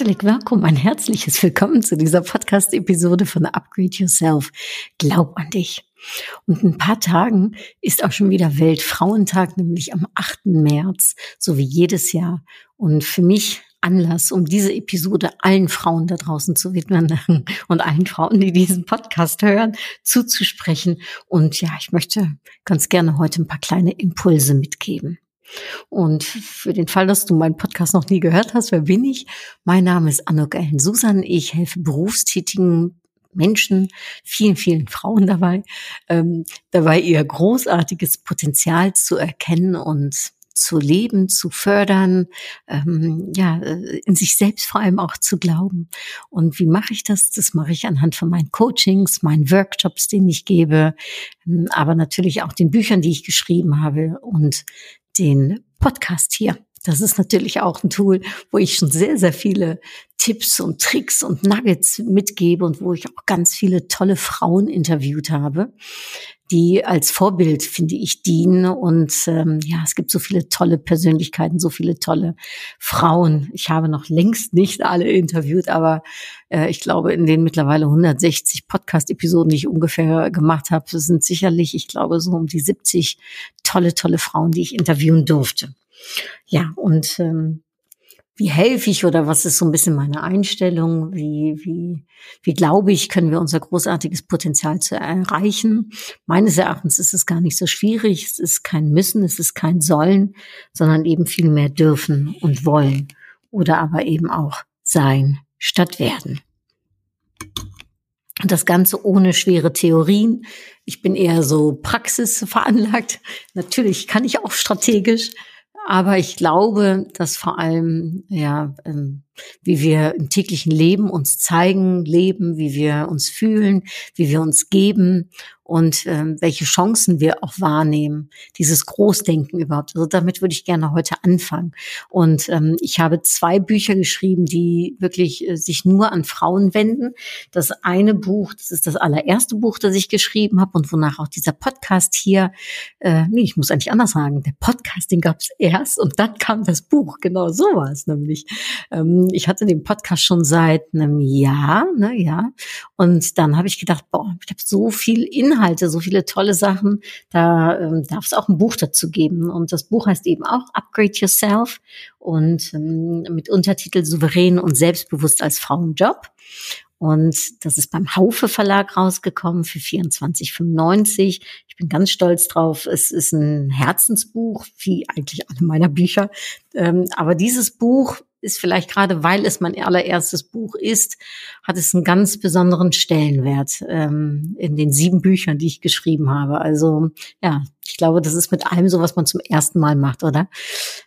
Herzlich willkommen, ein herzliches Willkommen zu dieser Podcast-Episode von Upgrade Yourself. Glaub an dich. Und in ein paar Tagen ist auch schon wieder Weltfrauentag, nämlich am 8. März, so wie jedes Jahr. Und für mich Anlass, um diese Episode allen Frauen da draußen zu widmen und allen Frauen, die diesen Podcast hören, zuzusprechen. Und ja, ich möchte ganz gerne heute ein paar kleine Impulse mitgeben. Und für den Fall, dass du meinen Podcast noch nie gehört hast, wer bin ich? Mein Name ist Anuk Ellen Susan. Ich helfe berufstätigen Menschen, vielen, vielen Frauen dabei, ähm, dabei ihr großartiges Potenzial zu erkennen und zu leben, zu fördern, ähm, ja, äh, in sich selbst vor allem auch zu glauben. Und wie mache ich das? Das mache ich anhand von meinen Coachings, meinen Workshops, den ich gebe, ähm, aber natürlich auch den Büchern, die ich geschrieben habe und den Podcast hier. Das ist natürlich auch ein Tool, wo ich schon sehr, sehr viele Tipps und Tricks und Nuggets mitgebe und wo ich auch ganz viele tolle Frauen interviewt habe, die als Vorbild, finde ich, dienen. Und ähm, ja, es gibt so viele tolle Persönlichkeiten, so viele tolle Frauen. Ich habe noch längst nicht alle interviewt, aber äh, ich glaube, in den mittlerweile 160 Podcast-Episoden, die ich ungefähr gemacht habe, sind sicherlich, ich glaube, so um die 70 tolle, tolle Frauen, die ich interviewen durfte. Ja, und ähm, wie helfe ich oder was ist so ein bisschen meine Einstellung? Wie, wie, wie glaube ich, können wir unser großartiges Potenzial zu erreichen? Meines Erachtens ist es gar nicht so schwierig. Es ist kein Müssen, es ist kein Sollen, sondern eben viel mehr dürfen und wollen oder aber eben auch sein statt werden. Und das Ganze ohne schwere Theorien. Ich bin eher so praxisveranlagt. Natürlich kann ich auch strategisch, aber ich glaube, dass vor allem, ja, ähm, wie wir im täglichen Leben uns zeigen, leben, wie wir uns fühlen, wie wir uns geben und ähm, welche Chancen wir auch wahrnehmen, dieses Großdenken überhaupt. Also damit würde ich gerne heute anfangen. Und ähm, ich habe zwei Bücher geschrieben, die wirklich äh, sich nur an Frauen wenden. Das eine Buch, das ist das allererste Buch, das ich geschrieben habe und wonach auch dieser Podcast hier, äh, nee, ich muss eigentlich anders sagen, der Podcast, den gab es erst und dann kam das Buch. Genau so war es nämlich. Ähm, ich hatte den Podcast schon seit einem Jahr, ne, ja. Und dann habe ich gedacht, boah, ich habe so viel Inhalte, so viele tolle Sachen, da ähm, darf es auch ein Buch dazu geben. Und das Buch heißt eben auch Upgrade Yourself und ähm, mit Untertitel Souverän und selbstbewusst als Frauenjob. Und das ist beim Haufe Verlag rausgekommen für 24,95. Ich bin ganz stolz drauf. Es ist ein Herzensbuch, wie eigentlich alle meiner Bücher. Ähm, aber dieses Buch ist vielleicht gerade, weil es mein allererstes Buch ist, hat es einen ganz besonderen Stellenwert ähm, in den sieben Büchern, die ich geschrieben habe. Also ja, ich glaube, das ist mit allem so, was man zum ersten Mal macht, oder?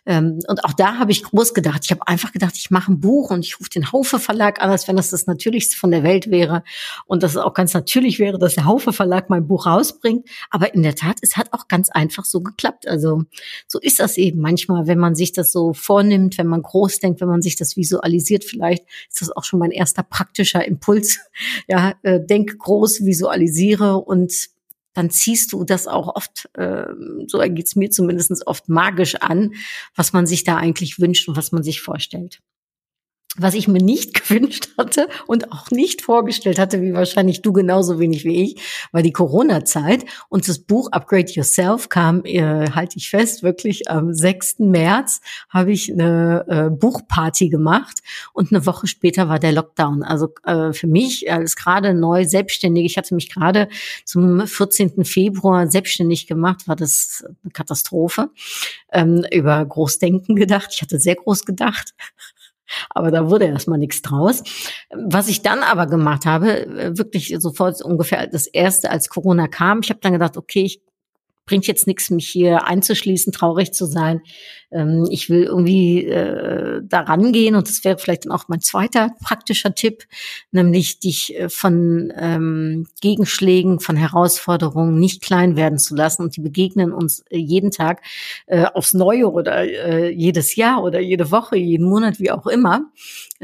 Ähm, und auch da habe ich groß gedacht. Ich habe einfach gedacht, ich mache ein Buch und ich rufe den Haufe Verlag an, als wenn das das Natürlichste von der Welt wäre und dass es auch ganz natürlich wäre, dass der Haufe Verlag mein Buch rausbringt. Aber in der Tat, es hat auch ganz einfach so geklappt. Also so ist das eben manchmal, wenn man sich das so vornimmt, wenn man groß denkt, wenn man sich das visualisiert. Vielleicht ist das auch schon mein erster praktischer Impuls. Ja, äh, denk groß, visualisiere und dann ziehst du das auch oft, äh, so geht's mir zumindest oft magisch an, was man sich da eigentlich wünscht und was man sich vorstellt. Was ich mir nicht gewünscht hatte und auch nicht vorgestellt hatte, wie wahrscheinlich du genauso wenig wie ich, war die Corona-Zeit. Und das Buch Upgrade Yourself kam, äh, halte ich fest, wirklich am 6. März habe ich eine äh, Buchparty gemacht und eine Woche später war der Lockdown. Also äh, für mich als gerade neu selbstständig, ich hatte mich gerade zum 14. Februar selbstständig gemacht, war das eine Katastrophe. Ähm, über Großdenken gedacht. Ich hatte sehr groß gedacht. Aber da wurde erstmal nichts draus. Was ich dann aber gemacht habe, wirklich sofort ungefähr das erste, als Corona kam, ich habe dann gedacht, okay, ich bringt jetzt nichts, mich hier einzuschließen, traurig zu sein. Ähm, ich will irgendwie äh, da rangehen und das wäre vielleicht dann auch mein zweiter praktischer Tipp, nämlich dich äh, von ähm, Gegenschlägen, von Herausforderungen nicht klein werden zu lassen und die begegnen uns äh, jeden Tag äh, aufs Neue oder äh, jedes Jahr oder jede Woche, jeden Monat, wie auch immer.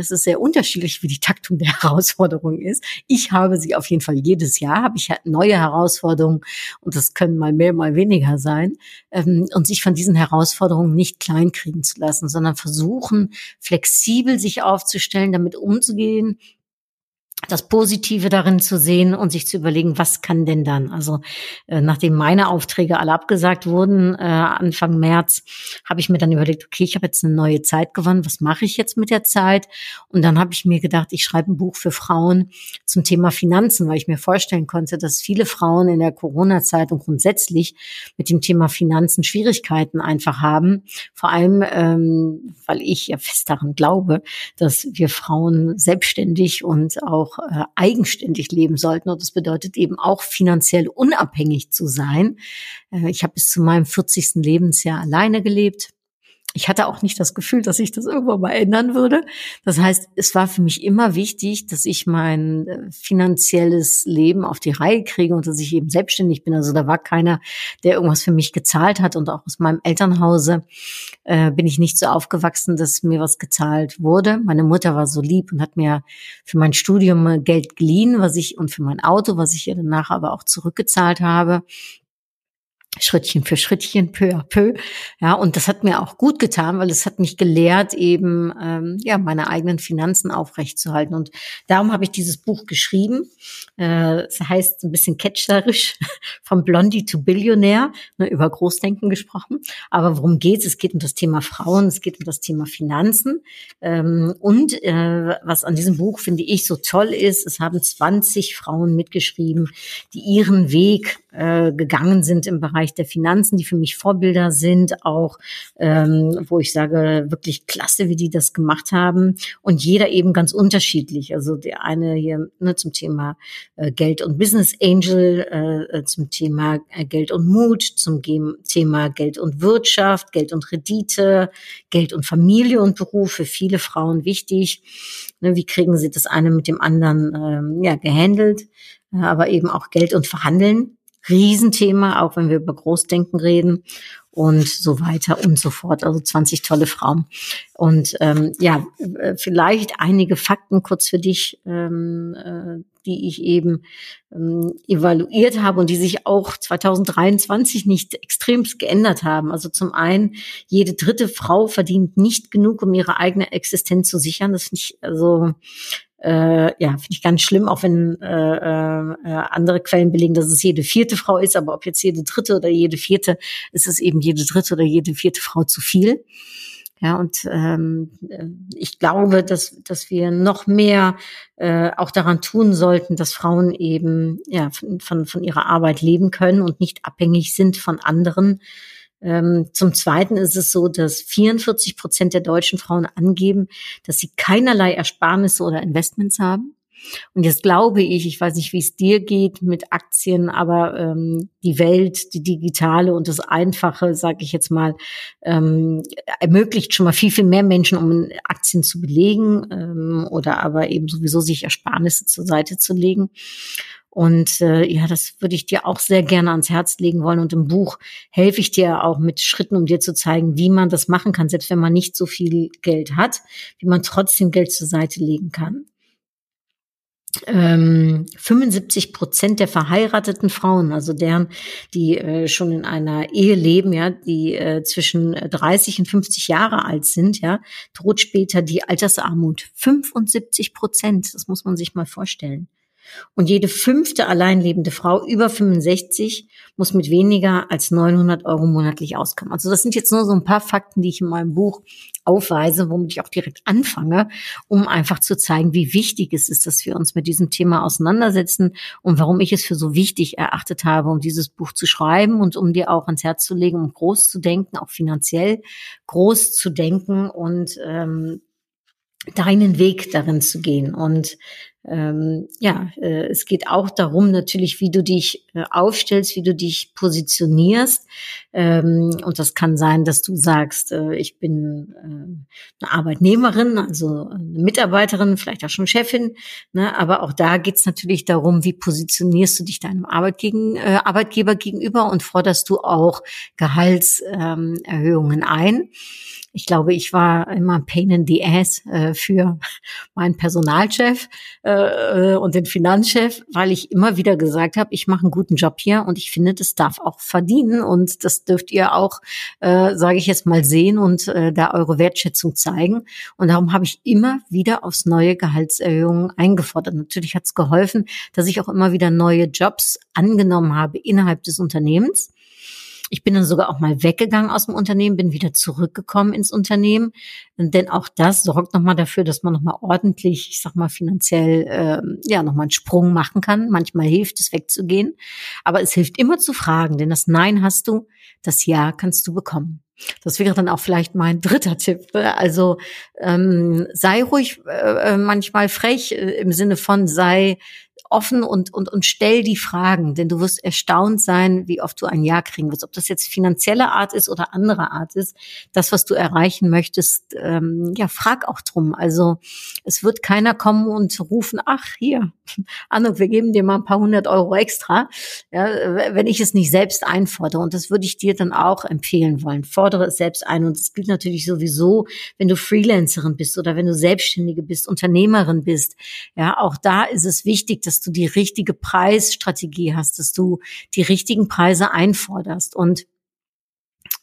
Es ist sehr unterschiedlich, wie die Taktung der Herausforderung ist. Ich habe sie auf jeden Fall jedes Jahr, habe ich halt neue Herausforderungen und das können mal mehr, mal weniger sein. Ähm, und sich von diesen Herausforderungen nicht kleinkriegen zu lassen, sondern versuchen, flexibel sich aufzustellen, damit umzugehen, das Positive darin zu sehen und sich zu überlegen, was kann denn dann? Also äh, nachdem meine Aufträge alle abgesagt wurden, äh, Anfang März, habe ich mir dann überlegt, okay, ich habe jetzt eine neue Zeit gewonnen, was mache ich jetzt mit der Zeit? Und dann habe ich mir gedacht, ich schreibe ein Buch für Frauen zum Thema Finanzen, weil ich mir vorstellen konnte, dass viele Frauen in der Corona-Zeit und grundsätzlich mit dem Thema Finanzen Schwierigkeiten einfach haben. Vor allem, ähm, weil ich ja fest daran glaube, dass wir Frauen selbstständig und auch auch äh, eigenständig leben sollten. Und das bedeutet eben auch finanziell unabhängig zu sein. Äh, ich habe bis zu meinem 40. Lebensjahr alleine gelebt ich hatte auch nicht das Gefühl, dass ich das irgendwann mal ändern würde. Das heißt, es war für mich immer wichtig, dass ich mein äh, finanzielles Leben auf die Reihe kriege und dass ich eben selbstständig bin. Also da war keiner, der irgendwas für mich gezahlt hat. Und auch aus meinem Elternhause äh, bin ich nicht so aufgewachsen, dass mir was gezahlt wurde. Meine Mutter war so lieb und hat mir für mein Studium Geld geliehen, was ich und für mein Auto, was ich ihr danach aber auch zurückgezahlt habe. Schrittchen für Schrittchen, peu à peu. Ja, und das hat mir auch gut getan, weil es hat mich gelehrt, eben ähm, ja meine eigenen Finanzen aufrechtzuerhalten. Und darum habe ich dieses Buch geschrieben. Äh, es heißt ein bisschen catcherisch vom Blondie to Billionaire, ne, über Großdenken gesprochen. Aber worum geht es? Es geht um das Thema Frauen, es geht um das Thema Finanzen. Ähm, und äh, was an diesem Buch finde ich so toll ist, es haben 20 Frauen mitgeschrieben, die ihren Weg äh, gegangen sind im Bereich Bereich der Finanzen, die für mich Vorbilder sind, auch ähm, wo ich sage, wirklich klasse, wie die das gemacht haben. Und jeder eben ganz unterschiedlich. Also der eine hier ne, zum Thema äh, Geld und Business Angel, äh, äh zum Thema äh, Geld und Mut, zum Thema Geld und Wirtschaft, Geld und Rendite, Geld und Familie und Beruf für viele Frauen wichtig. Ne, wie kriegen sie das eine mit dem anderen ähm, ja, gehandelt? aber eben auch Geld und Verhandeln. Riesenthema, auch wenn wir über Großdenken reden und so weiter und so fort. Also 20 tolle Frauen. Und ähm, ja, äh, vielleicht einige Fakten kurz für dich, ähm, äh, die ich eben ähm, evaluiert habe und die sich auch 2023 nicht extremst geändert haben. Also zum einen, jede dritte Frau verdient nicht genug, um ihre eigene Existenz zu sichern. Das finde ich also äh, ja, finde ich ganz schlimm, auch wenn äh, äh, andere Quellen belegen, dass es jede vierte Frau ist, aber ob jetzt jede dritte oder jede vierte, ist es eben jede dritte oder jede vierte Frau zu viel. Ja, und ähm, ich glaube, dass, dass wir noch mehr äh, auch daran tun sollten, dass Frauen eben ja, von, von, von ihrer Arbeit leben können und nicht abhängig sind von anderen zum Zweiten ist es so, dass 44 Prozent der deutschen Frauen angeben, dass sie keinerlei Ersparnisse oder Investments haben. Und jetzt glaube ich, ich weiß nicht, wie es dir geht mit Aktien, aber ähm, die Welt, die digitale und das Einfache, sage ich jetzt mal, ähm, ermöglicht schon mal viel, viel mehr Menschen, um Aktien zu belegen ähm, oder aber eben sowieso sich Ersparnisse zur Seite zu legen. Und äh, ja, das würde ich dir auch sehr gerne ans Herz legen wollen. Und im Buch helfe ich dir auch mit Schritten, um dir zu zeigen, wie man das machen kann, selbst wenn man nicht so viel Geld hat, wie man trotzdem Geld zur Seite legen kann. Ähm, 75 Prozent der verheirateten Frauen, also deren, die äh, schon in einer Ehe leben, ja, die äh, zwischen 30 und 50 Jahre alt sind, ja, droht später die Altersarmut. 75 Prozent, das muss man sich mal vorstellen. Und jede fünfte alleinlebende Frau über 65 muss mit weniger als 900 Euro monatlich auskommen. Also das sind jetzt nur so ein paar Fakten, die ich in meinem Buch aufweise, womit ich auch direkt anfange, um einfach zu zeigen, wie wichtig es ist, dass wir uns mit diesem Thema auseinandersetzen und warum ich es für so wichtig erachtet habe, um dieses Buch zu schreiben und um dir auch ans Herz zu legen, um groß zu denken, auch finanziell groß zu denken und ähm, deinen Weg darin zu gehen. Und ähm, ja, äh, es geht auch darum natürlich, wie du dich äh, aufstellst, wie du dich positionierst. Ähm, und das kann sein, dass du sagst, äh, ich bin äh, eine Arbeitnehmerin, also eine Mitarbeiterin, vielleicht auch schon Chefin. Ne? Aber auch da geht es natürlich darum, wie positionierst du dich deinem Arbeit gegen, äh, Arbeitgeber gegenüber und forderst du auch Gehaltserhöhungen ähm, ein. Ich glaube, ich war immer Pain in the Ass äh, für meinen Personalchef äh, und den Finanzchef, weil ich immer wieder gesagt habe, ich mache einen guten Job hier und ich finde, das darf auch verdienen und das dürft ihr auch, äh, sage ich jetzt mal, sehen und äh, da eure Wertschätzung zeigen. Und darum habe ich immer wieder aufs neue Gehaltserhöhungen eingefordert. Natürlich hat es geholfen, dass ich auch immer wieder neue Jobs angenommen habe innerhalb des Unternehmens. Ich bin dann sogar auch mal weggegangen aus dem Unternehmen, bin wieder zurückgekommen ins Unternehmen. Denn auch das sorgt nochmal dafür, dass man nochmal ordentlich, ich sag mal, finanziell äh, ja nochmal einen Sprung machen kann. Manchmal hilft es wegzugehen. Aber es hilft immer zu fragen, denn das Nein hast du, das Ja kannst du bekommen. Das wäre dann auch vielleicht mein dritter Tipp. Also ähm, sei ruhig äh, manchmal frech äh, im Sinne von sei offen und, und, und stell die Fragen, denn du wirst erstaunt sein, wie oft du ein Ja kriegen wirst. Ob das jetzt finanzielle Art ist oder andere Art ist, das, was du erreichen möchtest, ähm, ja, frag auch drum. Also es wird keiner kommen und rufen, ach, hier, Anne, wir geben dir mal ein paar hundert Euro extra, ja, wenn ich es nicht selbst einfordere. Und das würde ich dir dann auch empfehlen wollen. Fordere es selbst ein. Und das gilt natürlich sowieso, wenn du Freelancerin bist oder wenn du Selbstständige bist, Unternehmerin bist. Ja, auch da ist es wichtig, dass du die richtige Preisstrategie hast, dass du die richtigen Preise einforderst. Und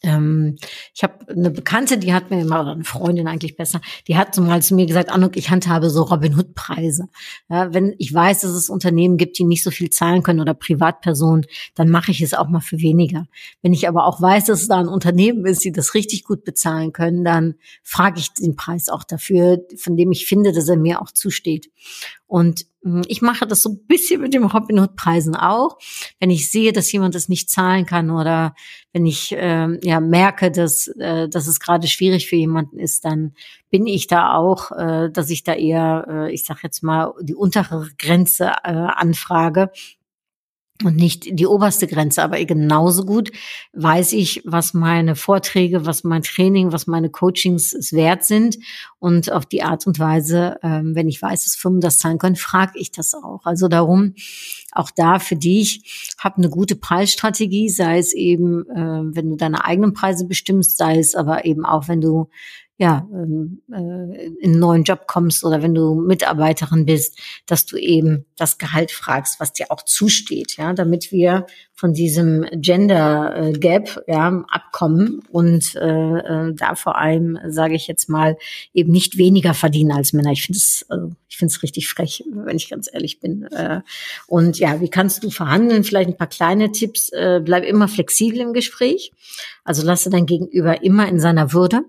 ähm, ich habe eine Bekannte, die hat mir immer, oder eine Freundin eigentlich besser, die hat so mal zu mir gesagt, Anuk, ich handhabe so Robin Hood Preise. Ja, wenn ich weiß, dass es Unternehmen gibt, die nicht so viel zahlen können oder Privatpersonen, dann mache ich es auch mal für weniger. Wenn ich aber auch weiß, dass es da ein Unternehmen ist, die das richtig gut bezahlen können, dann frage ich den Preis auch dafür, von dem ich finde, dass er mir auch zusteht. Und hm, ich mache das so ein bisschen mit dem Robinhood-Preisen auch. Wenn ich sehe, dass jemand das nicht zahlen kann oder wenn ich äh, ja merke, dass, äh, dass es gerade schwierig für jemanden ist, dann bin ich da auch, äh, dass ich da eher, äh, ich sage jetzt mal, die untere Grenze äh, anfrage und nicht die oberste Grenze, aber genauso gut weiß ich, was meine Vorträge, was mein Training, was meine Coachings wert sind. Und auf die Art und Weise, ähm, wenn ich weiß, dass Firmen das zahlen können, frage ich das auch. Also darum, auch da für dich, hab eine gute Preisstrategie, sei es eben, äh, wenn du deine eigenen Preise bestimmst, sei es aber eben auch, wenn du ja, ähm, äh, in einen neuen Job kommst oder wenn du Mitarbeiterin bist, dass du eben das Gehalt fragst, was dir auch zusteht, ja, damit wir von diesem Gender äh, Gap ja, abkommen und äh, äh, da vor allem, sage ich jetzt mal, eben nicht weniger verdienen als Männer. Ich finde es, also ich finde richtig frech, wenn ich ganz ehrlich bin. Äh, und ja, wie kannst du verhandeln? Vielleicht ein paar kleine Tipps. Äh, bleib immer flexibel im Gespräch. Also lasse dein Gegenüber immer in seiner Würde.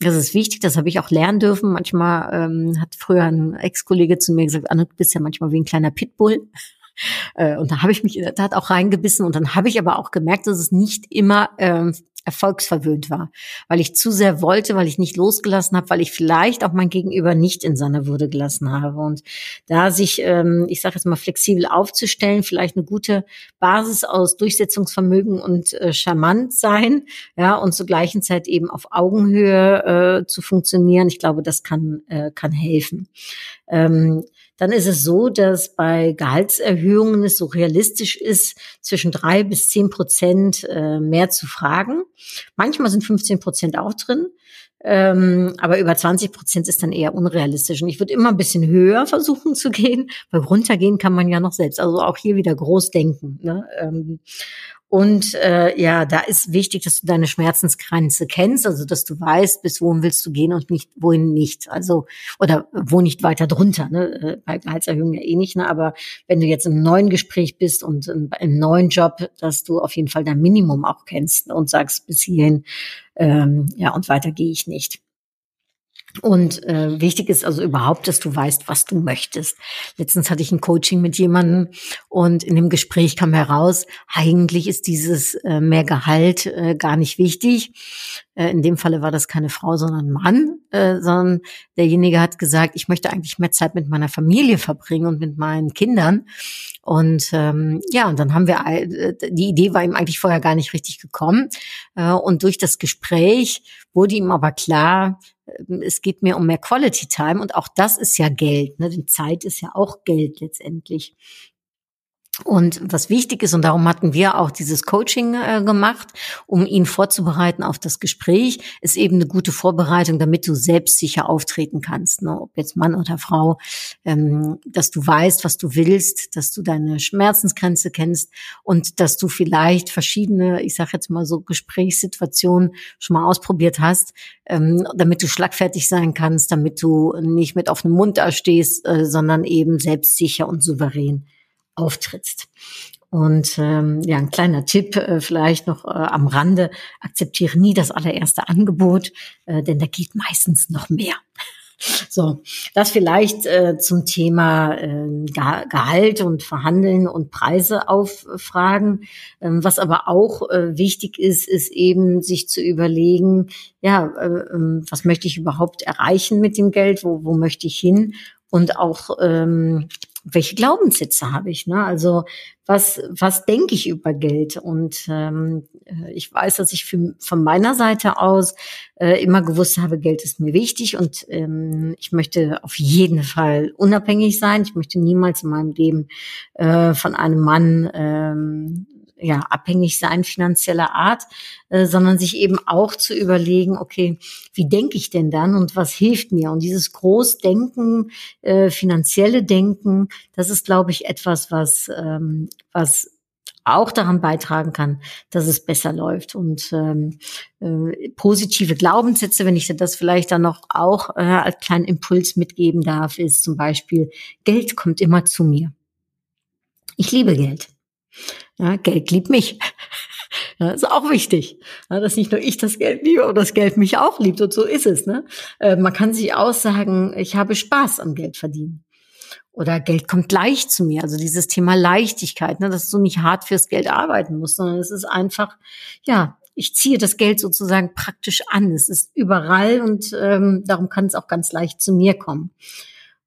Das ist wichtig, das habe ich auch lernen dürfen. Manchmal ähm, hat früher ein Ex-Kollege zu mir gesagt, Anne, du bist ja manchmal wie ein kleiner Pitbull. Äh, und da habe ich mich in der Tat auch reingebissen und dann habe ich aber auch gemerkt, dass es nicht immer ähm, erfolgsverwöhnt war, weil ich zu sehr wollte, weil ich nicht losgelassen habe, weil ich vielleicht auch mein Gegenüber nicht in seiner Würde gelassen habe. Und da sich, ähm, ich sage jetzt mal, flexibel aufzustellen, vielleicht eine gute Basis aus Durchsetzungsvermögen und äh, charmant sein, ja, und zur gleichen Zeit eben auf Augenhöhe äh, zu funktionieren, ich glaube, das kann, äh, kann helfen. Ähm, dann ist es so, dass bei Gehaltserhöhungen es so realistisch ist, zwischen drei bis zehn Prozent äh, mehr zu fragen. Manchmal sind 15 Prozent auch drin. Ähm, aber über 20 Prozent ist dann eher unrealistisch. Und ich würde immer ein bisschen höher versuchen zu gehen, weil runtergehen kann man ja noch selbst. Also auch hier wieder groß denken. Ne? Ähm, und äh, ja, da ist wichtig, dass du deine Schmerzensgrenze kennst, also dass du weißt, bis wohin willst du gehen und nicht wohin nicht. Also oder wo nicht weiter drunter. Ne? Äh, bei Gehaltserhöhung ja eh nicht. Ne? Aber wenn du jetzt im neuen Gespräch bist und im, im neuen Job, dass du auf jeden Fall dein Minimum auch kennst und sagst bis hierhin, ähm, ja und weiter gehe ich nicht. Und äh, wichtig ist also überhaupt, dass du weißt, was du möchtest. Letztens hatte ich ein Coaching mit jemandem und in dem Gespräch kam heraus, eigentlich ist dieses äh, mehr Gehalt äh, gar nicht wichtig. Äh, in dem Falle war das keine Frau, sondern ein Mann, äh, sondern derjenige hat gesagt, ich möchte eigentlich mehr Zeit mit meiner Familie verbringen und mit meinen Kindern. Und ähm, ja, und dann haben wir, äh, die Idee war ihm eigentlich vorher gar nicht richtig gekommen. Äh, und durch das Gespräch wurde ihm aber klar, es geht mir um mehr Quality Time und auch das ist ja Geld. Ne? Denn Zeit ist ja auch Geld letztendlich. Und was wichtig ist, und darum hatten wir auch dieses Coaching äh, gemacht, um ihn vorzubereiten auf das Gespräch, ist eben eine gute Vorbereitung, damit du selbstsicher auftreten kannst, ne? ob jetzt Mann oder Frau, ähm, dass du weißt, was du willst, dass du deine Schmerzensgrenze kennst und dass du vielleicht verschiedene, ich sage jetzt mal so Gesprächssituationen schon mal ausprobiert hast, ähm, damit du schlagfertig sein kannst, damit du nicht mit offenem Mund da stehst, äh, sondern eben selbstsicher und souverän auftrittst. Und ähm, ja, ein kleiner Tipp äh, vielleicht noch äh, am Rande, akzeptiere nie das allererste Angebot, äh, denn da geht meistens noch mehr. So, das vielleicht äh, zum Thema äh, Gehalt und Verhandeln und Preise auffragen. Ähm, was aber auch äh, wichtig ist, ist eben sich zu überlegen, ja, äh, äh, was möchte ich überhaupt erreichen mit dem Geld, wo, wo möchte ich hin und auch ähm, welche Glaubenssätze habe ich? Ne? Also was, was denke ich über Geld? Und ähm, äh, ich weiß, dass ich für, von meiner Seite aus äh, immer gewusst habe, Geld ist mir wichtig und ähm, ich möchte auf jeden Fall unabhängig sein. Ich möchte niemals in meinem Leben äh, von einem Mann ähm, ja, abhängig sein finanzieller Art, äh, sondern sich eben auch zu überlegen, okay, wie denke ich denn dann und was hilft mir? Und dieses Großdenken, äh, finanzielle Denken, das ist, glaube ich, etwas, was, ähm, was auch daran beitragen kann, dass es besser läuft. Und ähm, äh, positive Glaubenssätze, wenn ich das vielleicht dann noch auch äh, als kleinen Impuls mitgeben darf, ist zum Beispiel, Geld kommt immer zu mir. Ich liebe Geld. Ja, Geld liebt mich. Ja, ist auch wichtig, ja, dass nicht nur ich das Geld liebe, aber das Geld mich auch liebt. Und so ist es. Ne? Äh, man kann sich aussagen, ich habe Spaß am Geld verdienen. Oder Geld kommt leicht zu mir. Also dieses Thema Leichtigkeit, ne, dass du nicht hart fürs Geld arbeiten musst, sondern es ist einfach, ja, ich ziehe das Geld sozusagen praktisch an. Es ist überall und ähm, darum kann es auch ganz leicht zu mir kommen.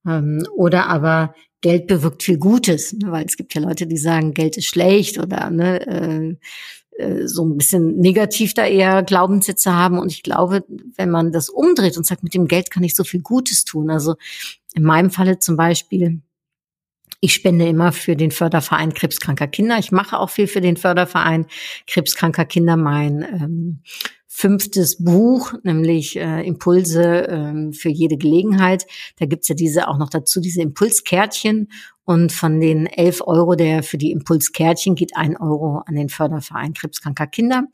Ähm, oder aber Geld bewirkt viel Gutes, ne? weil es gibt ja Leute, die sagen, Geld ist schlecht oder ne, äh, äh, so ein bisschen negativ da eher Glaubenssätze haben. Und ich glaube, wenn man das umdreht und sagt, mit dem Geld kann ich so viel Gutes tun. Also in meinem Falle zum Beispiel, ich spende immer für den Förderverein Krebskranker Kinder. Ich mache auch viel für den Förderverein Krebskranker Kinder. Mein ähm, fünftes Buch, nämlich äh, Impulse äh, für jede Gelegenheit. Da gibt's ja diese auch noch dazu, diese Impulskärtchen. Und von den 11 Euro der für die Impulskärtchen geht ein Euro an den Förderverein krebskranker Kinder.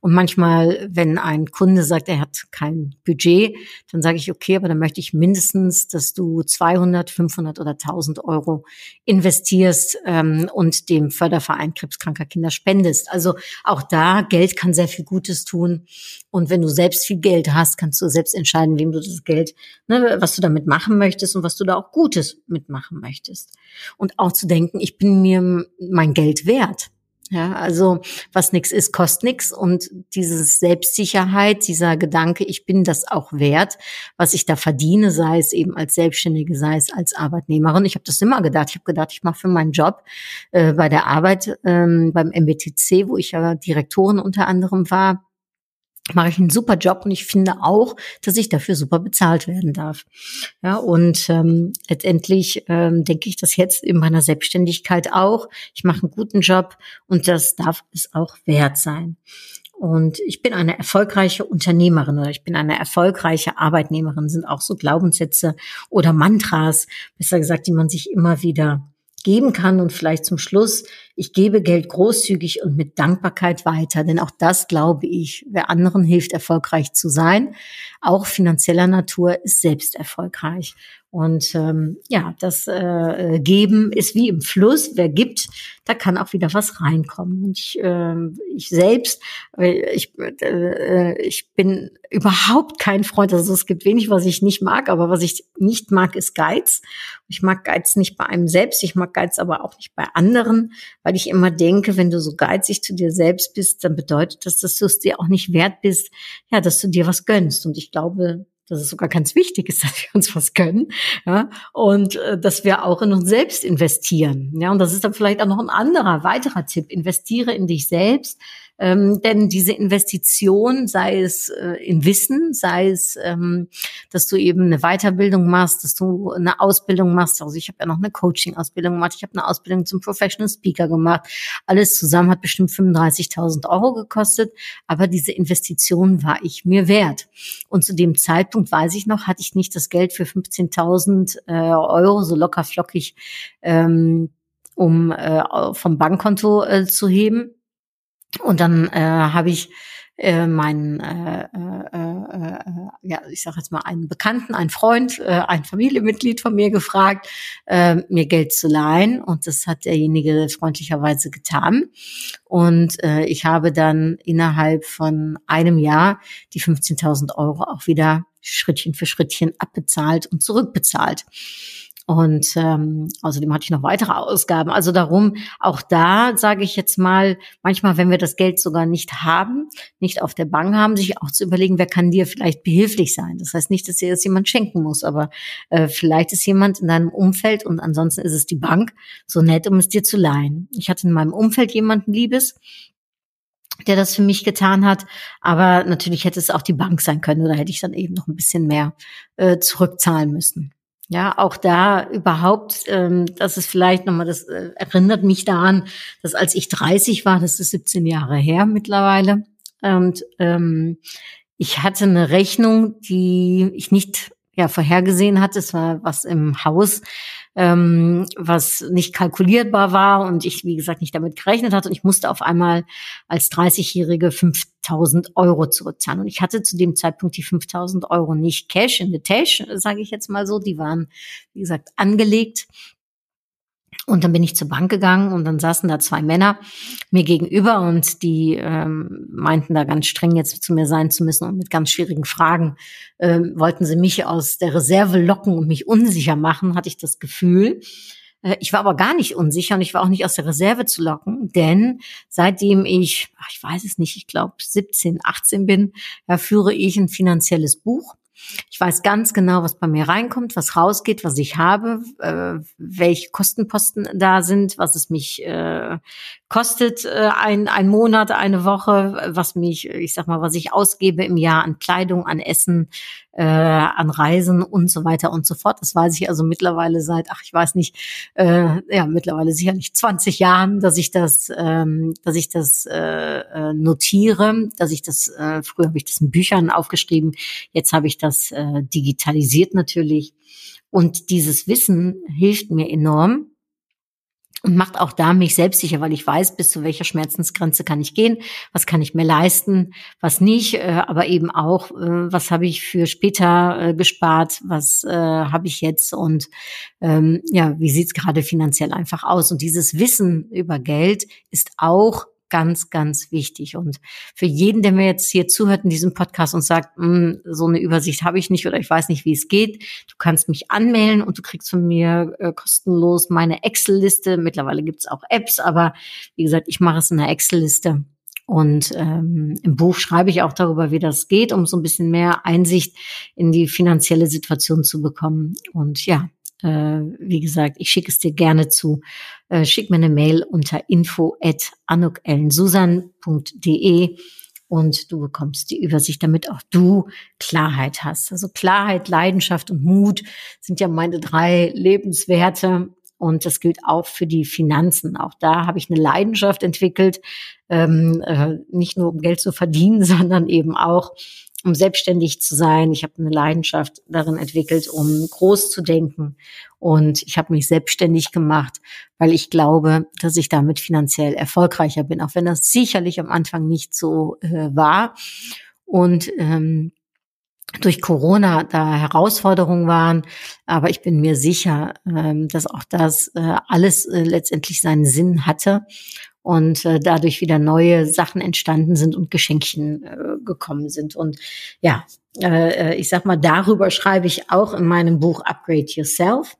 Und manchmal, wenn ein Kunde sagt, er hat kein Budget, dann sage ich, okay, aber dann möchte ich mindestens, dass du 200, 500 oder 1000 Euro investierst ähm, und dem Förderverein krebskranker Kinder spendest. Also auch da, Geld kann sehr viel Gutes tun. Und wenn du selbst viel Geld hast, kannst du selbst entscheiden, wem du das Geld, ne, was du damit machen möchtest und was du da auch Gutes mitmachen möchtest und auch zu denken, ich bin mir mein Geld wert. Ja, also was nix ist, kostet nix und diese Selbstsicherheit, dieser Gedanke, ich bin das auch wert, was ich da verdiene, sei es eben als Selbstständige, sei es als Arbeitnehmerin. Ich habe das immer gedacht. Ich habe gedacht, ich mache für meinen Job äh, bei der Arbeit ähm, beim MBTC, wo ich ja Direktorin unter anderem war, mache ich einen super Job und ich finde auch, dass ich dafür super bezahlt werden darf. Ja, und ähm, letztendlich ähm, denke ich das jetzt in meiner Selbstständigkeit auch. Ich mache einen guten Job und das darf es auch wert sein. Und ich bin eine erfolgreiche Unternehmerin oder ich bin eine erfolgreiche Arbeitnehmerin, sind auch so Glaubenssätze oder Mantras, besser gesagt, die man sich immer wieder geben kann und vielleicht zum Schluss ich gebe Geld großzügig und mit Dankbarkeit weiter, denn auch das glaube ich, wer anderen hilft, erfolgreich zu sein, auch finanzieller Natur, ist selbst erfolgreich. Und ähm, ja, das äh, Geben ist wie im Fluss. Wer gibt, da kann auch wieder was reinkommen. Und ich, äh, ich selbst, ich, äh, ich bin überhaupt kein Freund. Also es gibt wenig, was ich nicht mag, aber was ich nicht mag, ist Geiz. Ich mag Geiz nicht bei einem selbst, ich mag Geiz aber auch nicht bei anderen, weil ich immer denke, wenn du so geizig zu dir selbst bist, dann bedeutet das, dass du es dir auch nicht wert bist, ja, dass du dir was gönnst. Und ich glaube, dass es sogar ganz wichtig ist, dass wir uns was gönnen, ja, und äh, dass wir auch in uns selbst investieren, ja, und das ist dann vielleicht auch noch ein anderer, weiterer Tipp, investiere in dich selbst, ähm, denn diese Investition, sei es äh, in Wissen, sei es, ähm, dass du eben eine Weiterbildung machst, dass du eine Ausbildung machst. Also ich habe ja noch eine Coaching-Ausbildung gemacht, ich habe eine Ausbildung zum Professional Speaker gemacht. Alles zusammen hat bestimmt 35.000 Euro gekostet, aber diese Investition war ich mir wert. Und zu dem Zeitpunkt, weiß ich noch, hatte ich nicht das Geld für 15.000 äh, Euro so locker flockig ähm, um äh, vom Bankkonto äh, zu heben. Und dann äh, habe ich äh, meinen, äh, äh, äh, ja, ich sage jetzt mal einen Bekannten, einen Freund, äh, ein Familienmitglied von mir gefragt, äh, mir Geld zu leihen. Und das hat derjenige freundlicherweise getan. Und äh, ich habe dann innerhalb von einem Jahr die 15.000 Euro auch wieder Schrittchen für Schrittchen abbezahlt und zurückbezahlt. Und ähm, außerdem hatte ich noch weitere Ausgaben. Also darum, auch da sage ich jetzt mal, manchmal, wenn wir das Geld sogar nicht haben, nicht auf der Bank haben, sich auch zu überlegen, wer kann dir vielleicht behilflich sein. Das heißt nicht, dass dir das jemand schenken muss, aber äh, vielleicht ist jemand in deinem Umfeld und ansonsten ist es die Bank so nett, um es dir zu leihen. Ich hatte in meinem Umfeld jemanden Liebes, der das für mich getan hat. Aber natürlich hätte es auch die Bank sein können oder hätte ich dann eben noch ein bisschen mehr äh, zurückzahlen müssen. Ja, auch da überhaupt, ähm, das ist vielleicht nochmal, das äh, erinnert mich daran, dass als ich 30 war, das ist 17 Jahre her mittlerweile, und ähm, ich hatte eine Rechnung, die ich nicht ja vorhergesehen hatte. Es war was im Haus, ähm, was nicht kalkulierbar war und ich, wie gesagt, nicht damit gerechnet hatte. Und ich musste auf einmal als 30-Jährige 5000 Euro zurückzahlen. Und ich hatte zu dem Zeitpunkt die 5000 Euro nicht Cash in the Tash, sage ich jetzt mal so. Die waren, wie gesagt, angelegt. Und dann bin ich zur Bank gegangen und dann saßen da zwei Männer mir gegenüber und die ähm, meinten da ganz streng jetzt zu mir sein zu müssen und mit ganz schwierigen Fragen ähm, wollten sie mich aus der Reserve locken und mich unsicher machen, hatte ich das Gefühl. Äh, ich war aber gar nicht unsicher und ich war auch nicht aus der Reserve zu locken, denn seitdem ich, ach, ich weiß es nicht, ich glaube 17, 18 bin, ja, führe ich ein finanzielles Buch ich weiß ganz genau, was bei mir reinkommt, was rausgeht, was ich habe, äh, welche Kostenposten da sind, was es mich äh, kostet, äh, ein, ein Monat, eine Woche, was mich, ich sag mal, was ich ausgebe im Jahr an Kleidung, an Essen, äh, an Reisen und so weiter und so fort. Das weiß ich also mittlerweile seit, ach, ich weiß nicht, äh, ja, mittlerweile sicherlich 20 Jahren, dass ich das, ähm, dass ich das äh, äh, notiere, dass ich das, äh, früher habe ich das in Büchern aufgeschrieben, jetzt habe ich das äh, digitalisiert natürlich. Und dieses Wissen hilft mir enorm, und macht auch da mich selbstsicher, weil ich weiß, bis zu welcher Schmerzensgrenze kann ich gehen, was kann ich mir leisten, was nicht, äh, aber eben auch, äh, was habe ich für später äh, gespart, was habe ich jetzt und ähm, ja, wie sieht's gerade finanziell einfach aus. Und dieses Wissen über Geld ist auch ganz, ganz wichtig. Und für jeden, der mir jetzt hier zuhört in diesem Podcast und sagt, hm, so eine Übersicht habe ich nicht oder ich weiß nicht, wie es geht, du kannst mich anmelden und du kriegst von mir äh, kostenlos meine Excel-Liste. Mittlerweile gibt es auch Apps, aber wie gesagt, ich mache es in einer Excel-Liste. Und ähm, im Buch schreibe ich auch darüber, wie das geht, um so ein bisschen mehr Einsicht in die finanzielle Situation zu bekommen. Und ja, äh, wie gesagt, ich schicke es dir gerne zu. Äh, schick mir eine Mail unter info at anukellensusan.de und du bekommst die Übersicht, damit auch du Klarheit hast. Also Klarheit, Leidenschaft und Mut sind ja meine drei Lebenswerte. Und das gilt auch für die Finanzen. Auch da habe ich eine Leidenschaft entwickelt, ähm, äh, nicht nur um Geld zu verdienen, sondern eben auch um selbstständig zu sein. Ich habe eine Leidenschaft darin entwickelt, um groß zu denken. Und ich habe mich selbstständig gemacht, weil ich glaube, dass ich damit finanziell erfolgreicher bin, auch wenn das sicherlich am Anfang nicht so äh, war. Und ähm, durch Corona da Herausforderungen waren, aber ich bin mir sicher, ähm, dass auch das äh, alles äh, letztendlich seinen Sinn hatte und äh, dadurch wieder neue Sachen entstanden sind und Geschenkchen gekommen sind. Und ja, ich sag mal, darüber schreibe ich auch in meinem Buch Upgrade Yourself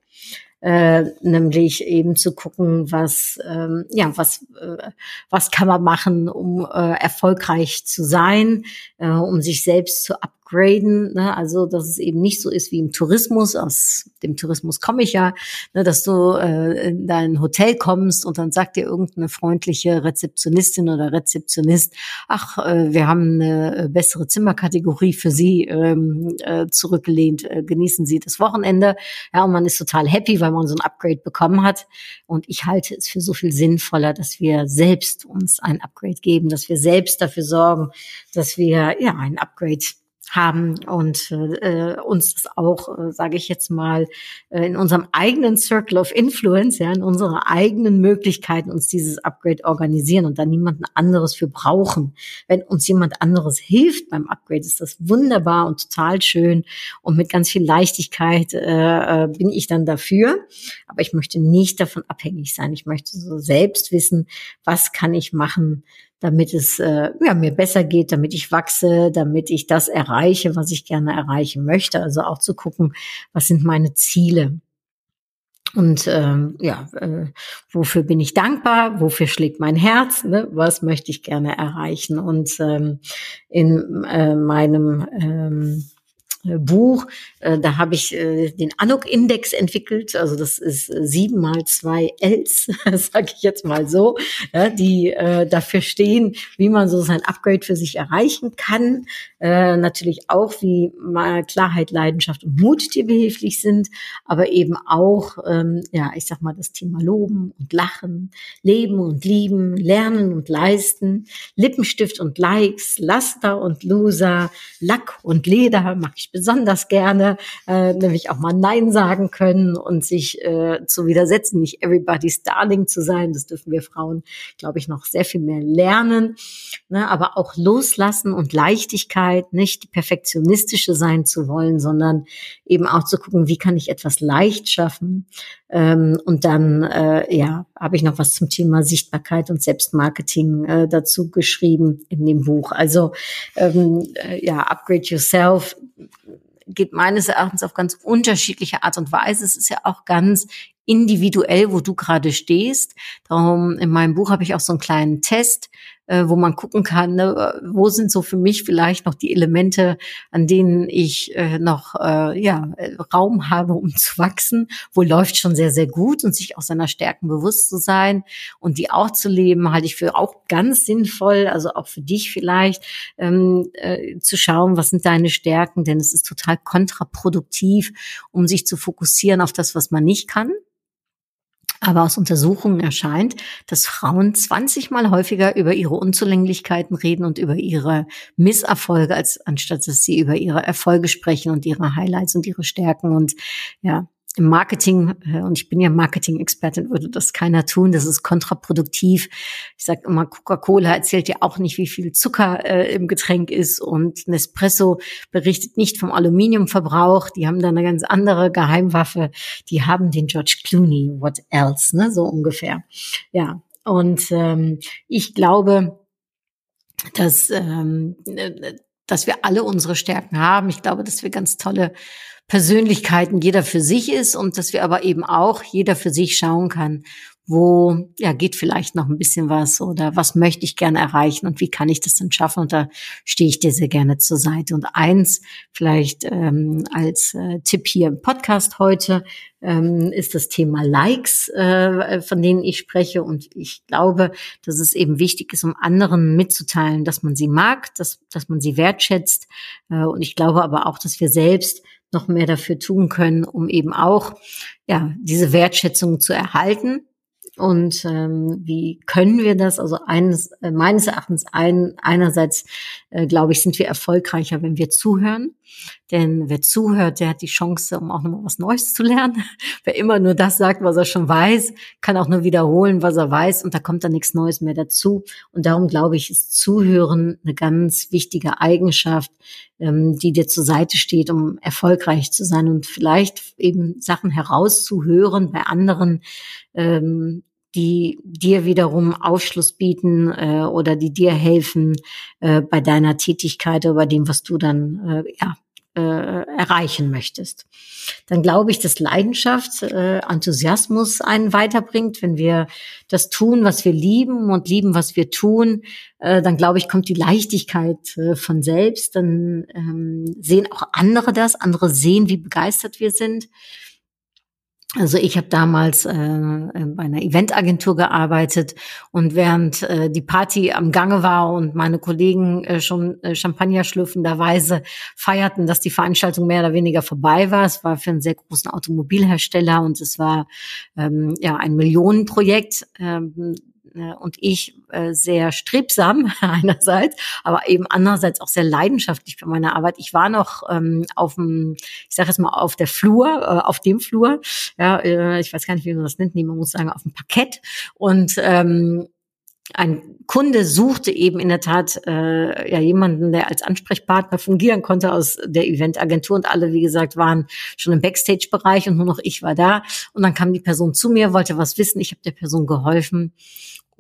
äh, nämlich eben zu gucken, was ähm, ja was äh, was kann man machen, um äh, erfolgreich zu sein, äh, um sich selbst zu upgraden. Ne? Also dass es eben nicht so ist wie im Tourismus. Aus dem Tourismus komme ich ja, ne? dass du äh, in dein Hotel kommst und dann sagt dir irgendeine freundliche Rezeptionistin oder Rezeptionist, ach, äh, wir haben eine bessere Zimmerkategorie für Sie ähm, äh, zurückgelehnt. Äh, genießen Sie das Wochenende. Ja, und man ist total happy, weil man so ein Upgrade bekommen hat. Und ich halte es für so viel sinnvoller, dass wir selbst uns ein Upgrade geben, dass wir selbst dafür sorgen, dass wir ja ein Upgrade haben und äh, uns das auch, äh, sage ich jetzt mal, äh, in unserem eigenen Circle of Influence, ja, in unserer eigenen Möglichkeiten uns dieses Upgrade organisieren und da niemanden anderes für brauchen. Wenn uns jemand anderes hilft beim Upgrade, ist das wunderbar und total schön und mit ganz viel Leichtigkeit äh, äh bin ich dann dafür. Aber ich möchte nicht davon abhängig sein. Ich möchte so selbst wissen, was kann ich machen, damit es äh, ja, mir besser geht, damit ich wachse, damit ich das erreiche, was ich gerne erreichen möchte. Also auch zu gucken, was sind meine Ziele. Und ähm, ja, äh, wofür bin ich dankbar? Wofür schlägt mein Herz? Ne? Was möchte ich gerne erreichen? Und ähm, in äh, meinem ähm, äh, Buch. Äh, da habe ich äh, den Anuk-Index entwickelt. Also das ist sieben mal zwei Ls, sage ich jetzt mal so, die dafür stehen, wie man so sein Upgrade für sich erreichen kann. Natürlich auch, wie mal Klarheit, Leidenschaft und Mut dir behilflich sind, aber eben auch, ähm, ja, ich sag mal, das Thema Loben und Lachen, Leben und Lieben, Lernen und Leisten, Lippenstift und Likes, Laster und Loser, Lack und Leder, mag ich besonders gerne, äh, nämlich auch mal Nein sagen können und sich äh, zu widersetzen, nicht everybody's darling zu sein. Das dürfen wir Frauen, glaube ich, noch sehr viel mehr lernen. Ne? Aber auch loslassen und Leichtigkeit, nicht perfektionistische sein zu wollen, sondern eben auch zu gucken, wie kann ich etwas leicht schaffen. Ähm, und dann, äh, ja, habe ich noch was zum Thema Sichtbarkeit und Selbstmarketing äh, dazu geschrieben in dem Buch. Also ähm, äh, ja, Upgrade Yourself geht meines Erachtens auf ganz unterschiedliche Art und Weise. Es ist ja auch ganz individuell, wo du gerade stehst. Darum in meinem Buch habe ich auch so einen kleinen Test, äh, wo man gucken kann, ne, wo sind so für mich vielleicht noch die Elemente, an denen ich äh, noch äh, ja, Raum habe, um zu wachsen, wo läuft schon sehr, sehr gut und sich auch seiner Stärken bewusst zu sein und die auch zu leben, halte ich für auch ganz sinnvoll, also auch für dich vielleicht, ähm, äh, zu schauen, was sind deine Stärken, denn es ist total kontraproduktiv, um sich zu fokussieren auf das, was man nicht kann aber aus Untersuchungen erscheint, dass Frauen 20 mal häufiger über ihre Unzulänglichkeiten reden und über ihre Misserfolge, als anstatt dass sie über ihre Erfolge sprechen und ihre Highlights und ihre Stärken. Und ja, im Marketing, äh, und ich bin ja Marketing-Expertin, würde das keiner tun. Das ist kontraproduktiv. Ich sage immer, Coca-Cola erzählt ja auch nicht, wie viel Zucker äh, im Getränk ist. Und Nespresso berichtet nicht vom Aluminiumverbrauch. Die haben da eine ganz andere Geheimwaffe. Die haben den George Clooney, what else, ne? so ungefähr. Ja, und ähm, ich glaube, dass, ähm, äh, dass wir alle unsere Stärken haben. Ich glaube, dass wir ganz tolle Persönlichkeiten jeder für sich ist und dass wir aber eben auch jeder für sich schauen kann, wo ja geht vielleicht noch ein bisschen was oder was möchte ich gerne erreichen und wie kann ich das denn schaffen? Und da stehe ich dir sehr gerne zur Seite. Und eins vielleicht ähm, als äh, Tipp hier im Podcast heute ähm, ist das Thema Likes, äh, von denen ich spreche. Und ich glaube, dass es eben wichtig ist, um anderen mitzuteilen, dass man sie mag, dass dass man sie wertschätzt. Äh, und ich glaube aber auch, dass wir selbst noch mehr dafür tun können, um eben auch ja diese Wertschätzung zu erhalten Und ähm, wie können wir das? Also eines, äh, meines Erachtens ein, einerseits, äh, glaube ich, sind wir erfolgreicher, wenn wir zuhören. Denn wer zuhört, der hat die Chance, um auch nochmal was Neues zu lernen. Wer immer nur das sagt, was er schon weiß, kann auch nur wiederholen, was er weiß. Und da kommt dann nichts Neues mehr dazu. Und darum glaube ich, ist Zuhören eine ganz wichtige Eigenschaft, ähm, die dir zur Seite steht, um erfolgreich zu sein und vielleicht eben Sachen herauszuhören bei anderen, ähm, die dir wiederum Aufschluss bieten äh, oder die dir helfen äh, bei deiner Tätigkeit oder bei dem, was du dann äh, ja, äh, erreichen möchtest. Dann glaube ich, dass Leidenschaft, äh, Enthusiasmus einen weiterbringt. Wenn wir das tun, was wir lieben und lieben, was wir tun, äh, dann glaube ich, kommt die Leichtigkeit äh, von selbst. Dann ähm, sehen auch andere das, andere sehen, wie begeistert wir sind. Also ich habe damals äh, bei einer Eventagentur gearbeitet und während äh, die Party am Gange war und meine Kollegen äh, schon äh, Champagner schlürfenderweise feierten, dass die Veranstaltung mehr oder weniger vorbei war. Es war für einen sehr großen Automobilhersteller und es war ähm, ja ein Millionenprojekt. Ähm, äh, und ich äh, sehr strebsam einerseits, aber eben andererseits auch sehr leidenschaftlich bei meiner Arbeit. Ich war noch ähm, auf dem, ich sage jetzt mal auf der Flur, äh, auf dem Flur, ja, äh, ich weiß gar nicht, wie man das nennt, nee, man muss sagen auf dem Parkett und ähm, ein Kunde suchte eben in der Tat äh, ja jemanden, der als Ansprechpartner fungieren konnte aus der Eventagentur und alle, wie gesagt, waren schon im Backstage-Bereich und nur noch ich war da. Und dann kam die Person zu mir, wollte was wissen, ich habe der Person geholfen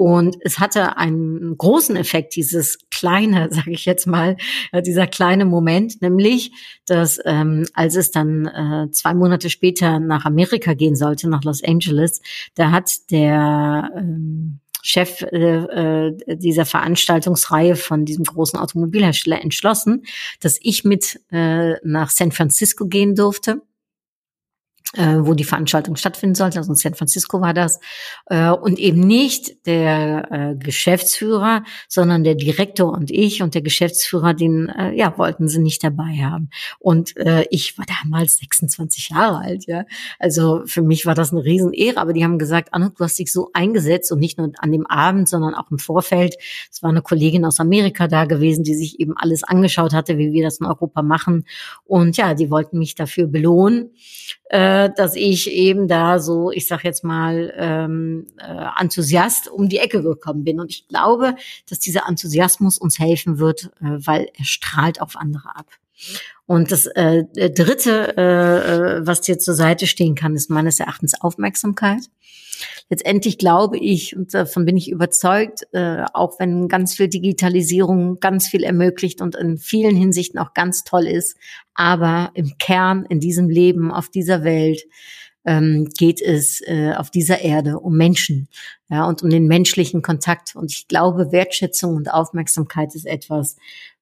und es hatte einen großen Effekt, dieses kleine, sage ich jetzt mal, äh, dieser kleine Moment, nämlich, dass ähm, als es dann äh, zwei Monate später nach Amerika gehen sollte, nach Los Angeles, da hat der ähm, Chef äh, äh, dieser Veranstaltungsreihe von diesem großen Automobilhersteller entschlossen, dass ich mit äh, nach San Francisco gehen durfte äh, wo die Veranstaltung stattfinden sollte, also in San Francisco war das, äh, und eben nicht der äh, Geschäftsführer, sondern der Direktor und ich und der Geschäftsführer, den äh, ja wollten sie nicht dabei haben. Und äh, ich war damals 26 Jahre alt, ja, also für mich war das eine Riesenehre, aber die haben gesagt, Anna, du hast dich so eingesetzt und nicht nur an dem Abend, sondern auch im Vorfeld. Es war eine Kollegin aus Amerika da gewesen, die sich eben alles angeschaut hatte, wie wir das in Europa machen, und ja, die wollten mich dafür belohnen. Äh, dass ich eben da so, ich sag jetzt mal, ähm, äh, Enthusiast um die Ecke gekommen bin. Und ich glaube, dass dieser Enthusiasmus uns helfen wird, äh, weil er strahlt auf andere ab. Und das äh, Dritte, äh, äh, was dir zur Seite stehen kann, ist meines Erachtens Aufmerksamkeit. Letztendlich glaube ich, und davon bin ich überzeugt, äh, auch wenn ganz viel Digitalisierung ganz viel ermöglicht und in vielen Hinsichten auch ganz toll ist, aber im Kern in diesem Leben, auf dieser Welt, ähm, geht es äh, auf dieser Erde um Menschen ja, und um den menschlichen Kontakt. Und ich glaube, Wertschätzung und Aufmerksamkeit ist etwas,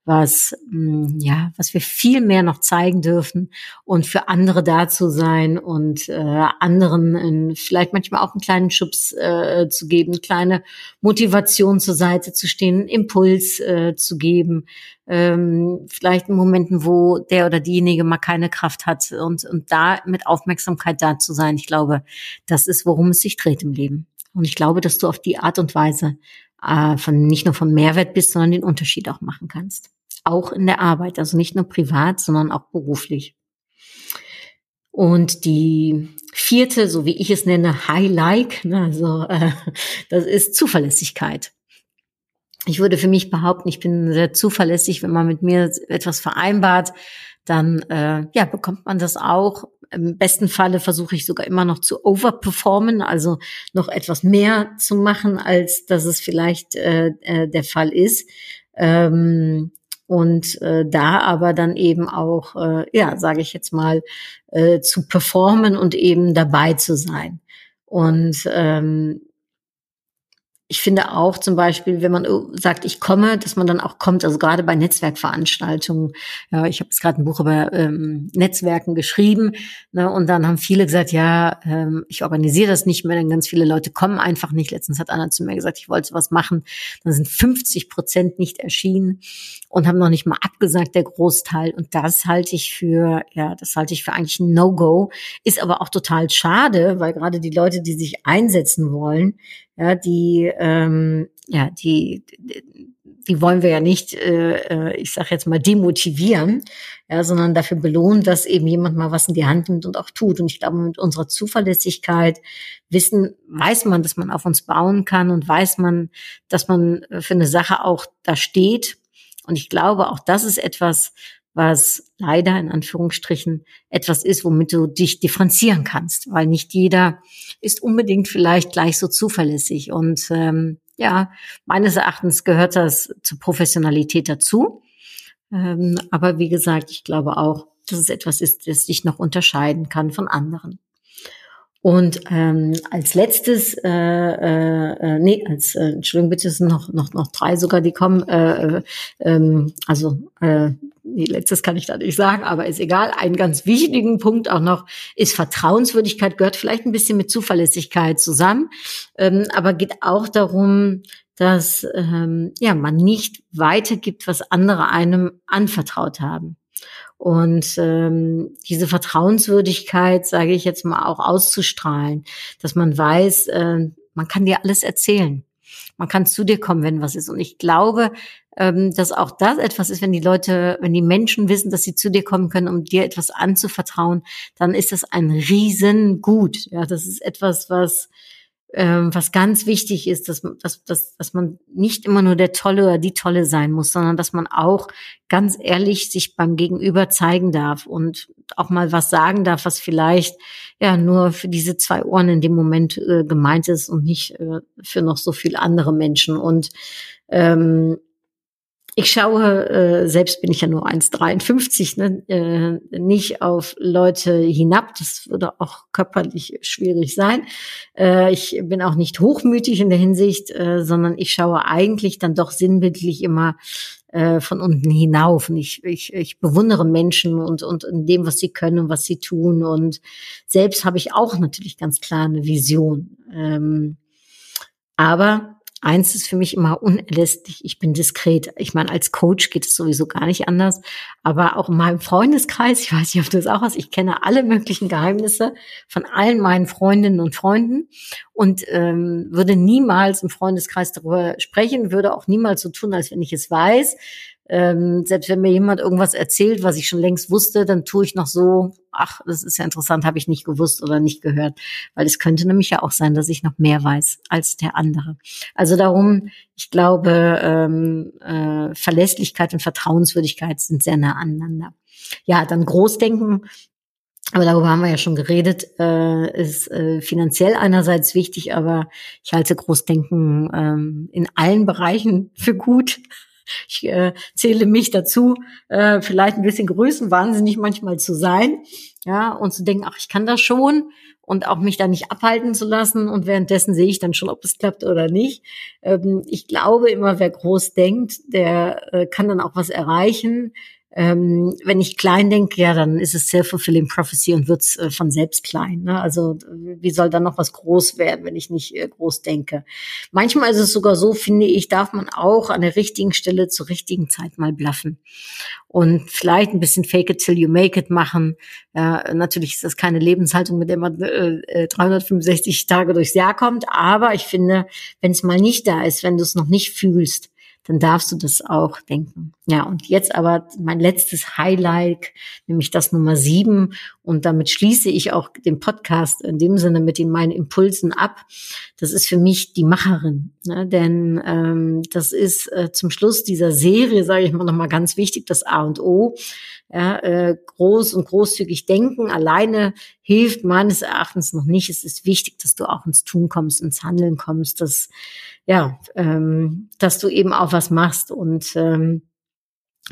was, mh, hm, ja, was wir viel mehr noch zeigen dürfen und für andere da zu sein und äh, anderen in, vielleicht manchmal auch einen kleinen Schubs äh, zu geben, eine kleine Motivation zur Seite zu stehen, Impuls äh, zu geben, ähm, vielleicht in Momenten, wo der oder diejenige mal keine Kraft hat und, und da mit Aufmerksamkeit da zu sein. Ich glaube, das ist, worum es sich dreht im Leben. Und ich glaube, dass du auf die Art und Weise äh, von nicht nur vom Mehrwert bist, sondern den Unterschied auch machen kannst auch in der Arbeit, also nicht nur privat, sondern auch beruflich. Und die vierte, so wie ich es nenne, High-Like, ne, also äh, das ist Zuverlässigkeit. Ich würde für mich behaupten, ich bin sehr zuverlässig, wenn man mit mir etwas vereinbart, dann äh, ja bekommt man das auch. Im besten Falle versuche ich sogar immer noch zu overperformen, also noch etwas mehr zu machen, als dass es vielleicht äh, äh, der Fall ist. Ähm, und äh, da aber dann eben auch, äh, ja, sage ich jetzt mal, äh, zu performen und eben dabei zu sein. Und ähm, ich finde auch zum Beispiel, wenn man sagt, ich komme, dass man dann auch kommt, also gerade bei Netzwerkveranstaltungen. Ja, ich habe jetzt gerade ein Buch über ähm, Netzwerken geschrieben ne, und dann haben viele gesagt, ja, ähm, ich organisiere das nicht mehr, denn ganz viele Leute kommen einfach nicht. Letztens hat einer zu mir gesagt, ich wollte was machen, dann sind 50 Prozent nicht erschienen und haben noch nicht mal abgesagt, der Großteil. Und das halte ich für, ja, das halte ich für eigentlich ein No-Go, ist aber auch total schade, weil gerade die Leute, die sich einsetzen wollen, ja, die, ähm, ja, die, die wollen wir ja nicht, äh, äh ich sage jetzt mal, demotivieren, ja, sondern dafür belohnen, dass eben jemand mal was in die Hand nimmt und auch tut. Und ich glaube, mit unserer Zuverlässigkeit wissen, weiß man, dass man auf uns bauen kann und weiß man, dass man für eine Sache auch da steht. Und ich glaube, auch das ist etwas, was leider in Anführungsstrichen etwas ist, womit du dich differenzieren kannst, weil nicht jeder ist unbedingt vielleicht gleich so zuverlässig. Und ähm, ja, meines Erachtens gehört das zur Professionalität dazu. Ähm, aber wie gesagt, ich glaube auch, dass es etwas ist, das dich noch unterscheiden kann von anderen. Und ähm, als letztes, äh, äh, äh, nee, als äh, Entschuldigung, bitte es sind noch noch noch drei sogar, die kommen. Äh, äh, ähm, also äh, nee, letztes kann ich da nicht sagen, aber ist egal. Ein ganz wichtigen Punkt auch noch ist Vertrauenswürdigkeit, gehört vielleicht ein bisschen mit Zuverlässigkeit zusammen, ähm, aber geht auch darum, dass ähm, ja man nicht weitergibt, was andere einem anvertraut haben. Und ähm, diese Vertrauenswürdigkeit, sage ich jetzt mal, auch auszustrahlen, dass man weiß, äh, man kann dir alles erzählen. Man kann zu dir kommen, wenn was ist. Und ich glaube, ähm, dass auch das etwas ist, wenn die Leute, wenn die Menschen wissen, dass sie zu dir kommen können, um dir etwas anzuvertrauen, dann ist das ein Riesengut. Ja, das ist etwas, was ähm, was ganz wichtig ist, dass, dass, dass, dass man nicht immer nur der Tolle oder die Tolle sein muss, sondern dass man auch ganz ehrlich sich beim Gegenüber zeigen darf und auch mal was sagen darf, was vielleicht ja nur für diese zwei Ohren in dem Moment äh, gemeint ist und nicht äh, für noch so viele andere Menschen. Und ähm, ich schaue, äh, selbst bin ich ja nur 1,53, ne, äh, nicht auf Leute hinab. Das würde auch körperlich schwierig sein. Äh, ich bin auch nicht hochmütig in der Hinsicht, äh, sondern ich schaue eigentlich dann doch sinnbildlich immer äh, von unten hinauf. Und ich, ich, ich bewundere Menschen und, und in dem, was sie können und was sie tun. Und selbst habe ich auch natürlich ganz klar eine Vision. Ähm, aber Eins ist für mich immer unerlässlich, ich bin diskret. Ich meine, als Coach geht es sowieso gar nicht anders. Aber auch in meinem Freundeskreis, ich weiß nicht, ob du das auch hast, ich kenne alle möglichen Geheimnisse von allen meinen Freundinnen und Freunden und ähm, würde niemals im Freundeskreis darüber sprechen, würde auch niemals so tun, als wenn ich es weiß. Ähm, selbst wenn mir jemand irgendwas erzählt, was ich schon längst wusste, dann tue ich noch so, ach, das ist ja interessant, habe ich nicht gewusst oder nicht gehört. Weil es könnte nämlich ja auch sein, dass ich noch mehr weiß als der andere. Also darum, ich glaube, ähm, äh, Verlässlichkeit und Vertrauenswürdigkeit sind sehr nah aneinander. Ja, dann Großdenken, aber darüber haben wir ja schon geredet, äh, ist äh, finanziell einerseits wichtig, aber ich halte Großdenken ähm, in allen Bereichen für gut. Ich äh, zähle mich dazu, äh, vielleicht ein bisschen größenwahnsinnig manchmal zu sein, ja, und zu denken, ach, ich kann das schon und auch mich da nicht abhalten zu lassen und währenddessen sehe ich dann schon, ob es klappt oder nicht. Ähm, ich glaube immer, wer groß denkt, der äh, kann dann auch was erreichen ähm, wenn ich klein denke, ja, dann ist es self-fulfilling prophecy und wird's äh, von selbst klein. Ne? Also wie soll dann noch was groß werden, wenn ich nicht äh, groß denke? Manchmal ist es sogar so, finde ich, darf man auch an der richtigen Stelle zur richtigen Zeit mal bluffen und vielleicht ein bisschen fake it till you make it machen. Ja, natürlich ist das keine Lebenshaltung, mit der man äh, 365 äh, Tage durchs Jahr kommt, aber ich finde, wenn es mal nicht da ist, wenn du es noch nicht fühlst, dann darfst du das auch denken. Ja, und jetzt aber mein letztes Highlight, nämlich das Nummer sieben. Und damit schließe ich auch den Podcast in dem Sinne mit den meinen Impulsen ab. Das ist für mich die Macherin. Ne? Denn ähm, das ist äh, zum Schluss dieser Serie, sage ich mal nochmal ganz wichtig, das A und O. Ja, äh, groß und großzügig denken alleine hilft meines Erachtens noch nicht. Es ist wichtig, dass du auch ins Tun kommst, ins Handeln kommst, dass ja, ähm, dass du eben auch was machst und ähm,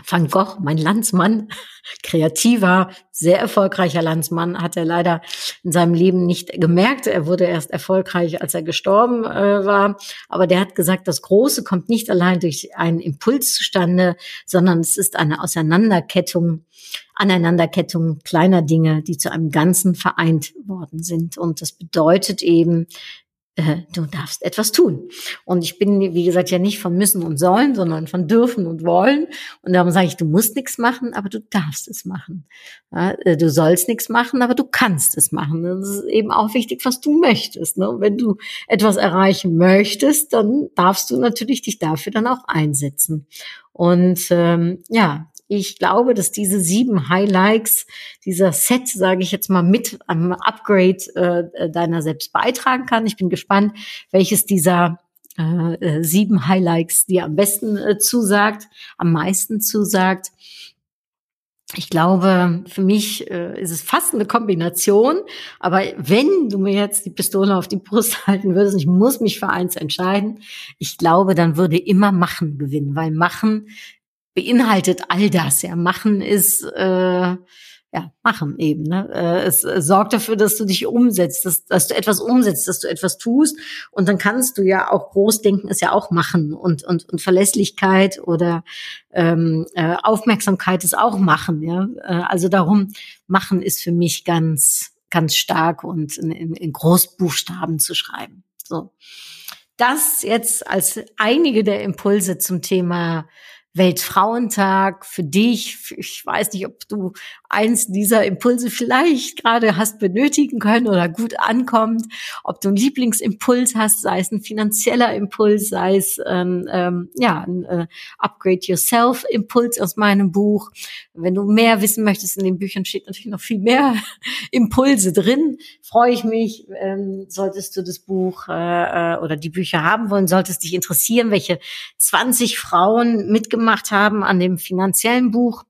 Van Gogh, mein Landsmann, kreativer, sehr erfolgreicher Landsmann, hat er leider in seinem Leben nicht gemerkt. Er wurde erst erfolgreich, als er gestorben äh, war. Aber der hat gesagt, das Große kommt nicht allein durch einen Impuls zustande, sondern es ist eine Auseinanderkettung, Aneinanderkettung kleiner Dinge, die zu einem Ganzen vereint worden sind. Und das bedeutet eben, äh, du darfst etwas tun. Und ich bin, wie gesagt, ja nicht von müssen und sollen, sondern von dürfen und wollen. Und darum sage ich, du musst nichts machen, aber du darfst es machen. Ja, äh, du sollst nichts machen, aber du kannst es machen. Das ist eben auch wichtig, was du möchtest. Ne? Wenn du etwas erreichen möchtest, dann darfst du natürlich dich dafür dann auch einsetzen. Und ähm, ja, ich glaube, dass diese sieben Highlights, dieser Set, sage ich jetzt mal, mit am Upgrade äh, deiner selbst beitragen kann. Ich bin gespannt, welches dieser äh, äh, sieben Highlights dir am besten äh, zusagt, am meisten zusagt. Ich glaube, für mich äh, ist es fast eine Kombination. Aber wenn du mir jetzt die Pistole auf die Brust halten würdest, ich muss mich für eins entscheiden, ich glaube, dann würde immer Machen gewinnen, weil Machen beinhaltet all das. Ja, machen ist äh, ja machen eben. Ne? Äh, es äh, sorgt dafür, dass du dich umsetzt, dass, dass du etwas umsetzt, dass du etwas tust. Und dann kannst du ja auch groß denken, ist ja auch machen und und und Verlässlichkeit oder ähm, äh, Aufmerksamkeit ist auch machen. Ja, äh, also darum machen ist für mich ganz ganz stark und in, in, in Großbuchstaben zu schreiben. So. Das jetzt als einige der Impulse zum Thema Weltfrauentag für dich. Ich weiß nicht, ob du eins dieser Impulse vielleicht gerade hast benötigen können oder gut ankommt, ob du einen Lieblingsimpuls hast, sei es ein finanzieller Impuls, sei es ähm, ähm, ja ein äh, Upgrade Yourself Impuls aus meinem Buch. Wenn du mehr wissen möchtest, in den Büchern steht natürlich noch viel mehr Impulse drin. Freue ich mich, ähm, solltest du das Buch äh, äh oder die Bücher haben wollen, solltest dich interessieren, welche 20 Frauen mitgemacht haben an dem finanziellen Buch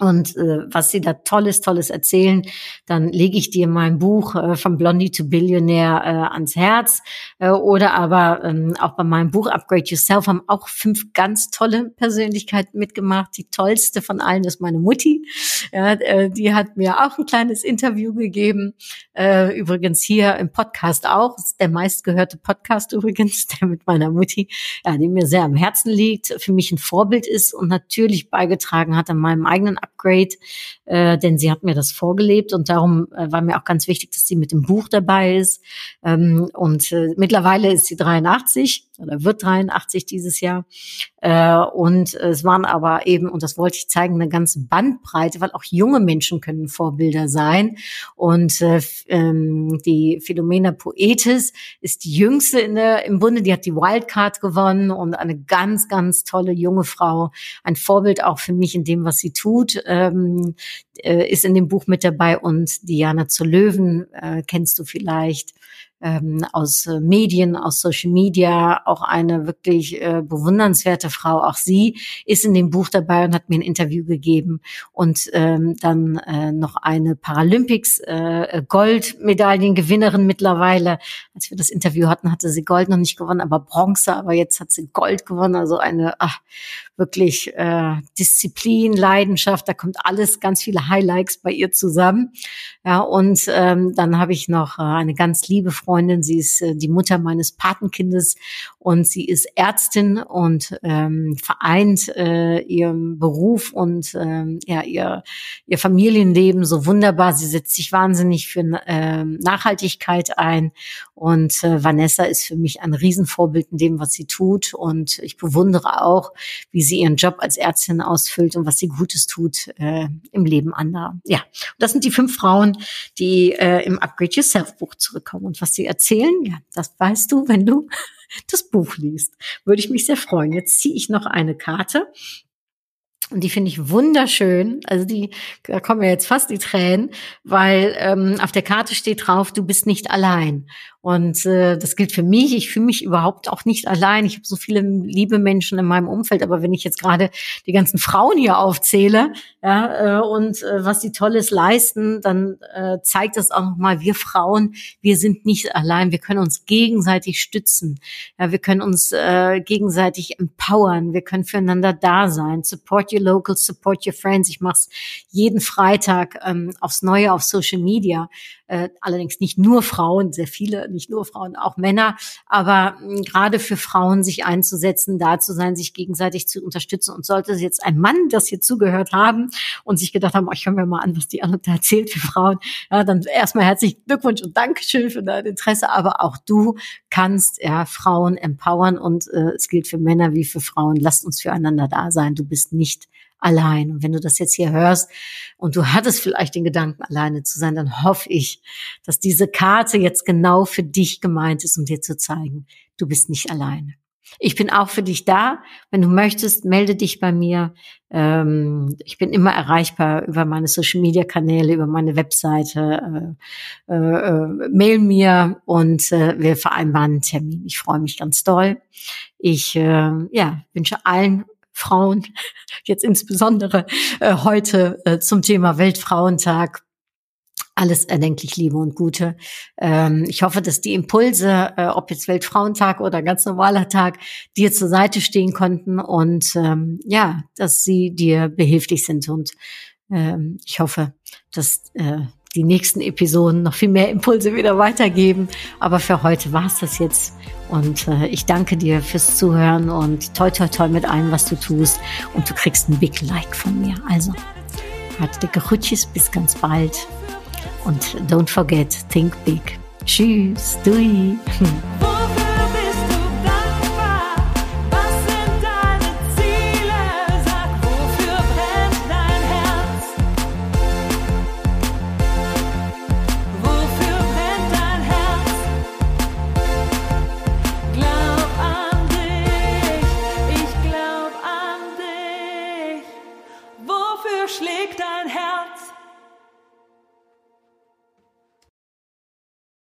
und äh, was sie da tolles, tolles erzählen, dann lege ich dir mein Buch äh, von Blondie to Billionaire äh, ans Herz. Äh, oder aber ähm, auch bei meinem Buch Upgrade Yourself haben auch fünf ganz tolle Persönlichkeiten mitgemacht. Die tollste von allen ist meine Mutti. Ja, äh, die hat mir auch ein kleines Interview gegeben. Äh, übrigens hier im Podcast auch. Das ist der meistgehörte Podcast übrigens, der mit meiner Mutti, ja, die mir sehr am Herzen liegt, für mich ein Vorbild ist und natürlich beigetragen hat an meinem eigenen Upgrade, äh, denn sie hat mir das vorgelebt und darum äh, war mir auch ganz wichtig, dass sie mit dem Buch dabei ist. Ähm, und äh, mittlerweile ist sie 83 oder wird 83 dieses Jahr. Äh, und es waren aber eben, und das wollte ich zeigen, eine ganze Bandbreite, weil auch junge Menschen können Vorbilder sein. Und äh, ähm, die Philomena Poetis ist die jüngste in der, im Bunde, die hat die Wildcard gewonnen und eine ganz, ganz tolle junge Frau. Ein Vorbild auch für mich in dem, was sie tut, ähm, äh, ist in dem Buch mit dabei. Und Diana zu Löwen äh, kennst du vielleicht ähm, aus äh, Medien, aus Social Media, auch eine wirklich äh, bewundernswerte Frau. Auch sie ist in dem Buch dabei und hat mir ein Interview gegeben. Und ähm, dann äh, noch eine Paralympics äh, Goldmedaillengewinnerin mittlerweile. Als wir das Interview hatten, hatte sie Gold noch nicht gewonnen, aber Bronze. Aber jetzt hat sie Gold gewonnen. Also eine ach, wirklich äh, Disziplin, Leidenschaft. Da kommt alles, ganz viele Highlights bei ihr zusammen. Ja, und ähm, dann habe ich noch äh, eine ganz liebe Freundin. Sie ist äh, die Mutter meines Patenkindes und sie ist Ärztin und ähm, vereint äh, ihren Beruf und ähm, ja ihr ihr Familienleben so wunderbar. Sie setzt sich wahnsinnig für äh, Nachhaltigkeit ein und äh, Vanessa ist für mich ein Riesenvorbild in dem, was sie tut und ich bewundere auch, wie sie ihren Job als Ärztin ausfüllt und was sie Gutes tut äh, im Leben anderer. Ja, und das sind die fünf Frauen, die äh, im Upgrade Yourself Buch zurückkommen und was sie erzählen. Ja, das weißt du, wenn du das Buch liest. Würde ich mich sehr freuen. Jetzt ziehe ich noch eine Karte. Und die finde ich wunderschön. Also die, da kommen mir jetzt fast die Tränen, weil ähm, auf der Karte steht drauf, du bist nicht allein. Und äh, das gilt für mich. Ich fühle mich überhaupt auch nicht allein. Ich habe so viele liebe Menschen in meinem Umfeld, aber wenn ich jetzt gerade die ganzen Frauen hier aufzähle, ja, äh, und äh, was die Tolles leisten, dann äh, zeigt das auch nochmal, wir Frauen, wir sind nicht allein. Wir können uns gegenseitig stützen. Ja, wir können uns äh, gegenseitig empowern. Wir können füreinander da sein. Support your locals, support your friends. Ich mache es jeden Freitag ähm, aufs Neue auf Social Media. Äh, allerdings nicht nur Frauen, sehr viele, nicht nur Frauen, auch Männer. Aber mh, gerade für Frauen sich einzusetzen, da zu sein, sich gegenseitig zu unterstützen. Und sollte jetzt ein Mann das hier zugehört haben und sich gedacht haben, oh, ich höre mir mal an, was die Anna da erzählt für Frauen, ja, dann erstmal herzlichen Glückwunsch und Dankeschön für dein Interesse. Aber auch du kannst ja Frauen empowern und äh, es gilt für Männer wie für Frauen. Lasst uns füreinander da sein. Du bist nicht allein. Und wenn du das jetzt hier hörst und du hattest vielleicht den Gedanken, alleine zu sein, dann hoffe ich, dass diese Karte jetzt genau für dich gemeint ist, um dir zu zeigen, du bist nicht alleine. Ich bin auch für dich da. Wenn du möchtest, melde dich bei mir. Ähm, ich bin immer erreichbar über meine Social Media Kanäle, über meine Webseite. Äh, äh, äh, mail mir und wir vereinbaren einen Termin. Ich freue mich ganz doll. Ich ja, wünsche allen Frauen, jetzt insbesondere äh, heute äh, zum Thema Weltfrauentag. Alles erdenklich Liebe und Gute. Ähm, ich hoffe, dass die Impulse, äh, ob jetzt Weltfrauentag oder ganz normaler Tag, dir zur Seite stehen konnten und ähm, ja, dass sie dir behilflich sind. Und ähm, ich hoffe, dass äh, die nächsten Episoden noch viel mehr Impulse wieder weitergeben. Aber für heute war es das jetzt. Und äh, ich danke dir fürs Zuhören und toi toi toi mit allem, was du tust. Und du kriegst ein Big Like von mir. Also, hat dicke Rutschis, bis ganz bald. Und don't forget, think big. Tschüss, dui.